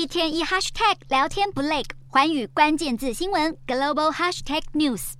一天一 hashtag 聊天不累，环宇关键字新闻 global hashtag news。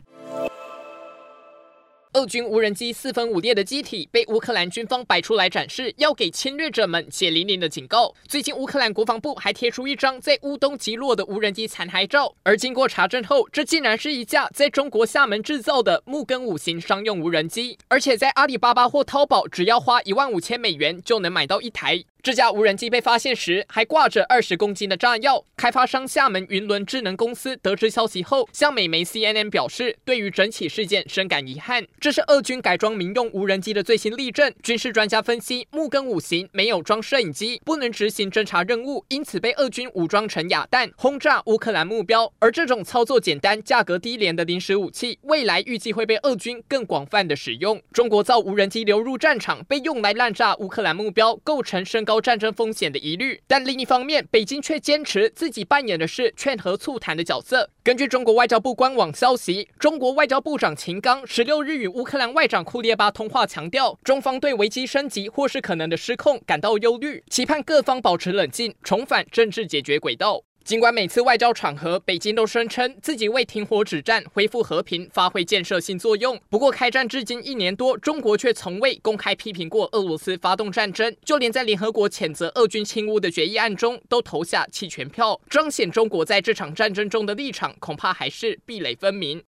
俄军无人机四分五裂的机体被乌克兰军方摆出来展示，要给侵略者们血淋淋的警告。最近，乌克兰国防部还贴出一张在乌东击落的无人机残骸照，而经过查证后，这竟然是一架在中国厦门制造的木根五型商用无人机，而且在阿里巴巴或淘宝，只要花一万五千美元就能买到一台。这架无人机被发现时，还挂着二十公斤的炸药。开发商厦门云伦智能公司得知消息后，向美媒 CNN 表示，对于整起事件深感遗憾。这是俄军改装民用无人机的最新例证。军事专家分析，木根五型没有装摄影机，不能执行侦察任务，因此被俄军武装成哑弹，轰炸乌克兰目标。而这种操作简单、价格低廉的临时武器，未来预计会被俄军更广泛的使用。中国造无人机流入战场，被用来滥炸乌克兰目标，构成升高战争风险的疑虑，但另一方面，北京却坚持自己扮演的是劝和促谈的角色。根据中国外交部官网消息，中国外交部长秦刚十六日与乌克兰外长库列巴通话，强调中方对危机升级或是可能的失控感到忧虑，期盼各方保持冷静，重返政治解决轨道。尽管每次外交场合，北京都声称自己为停火止战、恢复和平发挥建设性作用，不过开战至今一年多，中国却从未公开批评过俄罗斯发动战争，就连在联合国谴责俄军侵乌的决议案中，都投下弃权票，彰显中国在这场战争中的立场恐怕还是壁垒分明。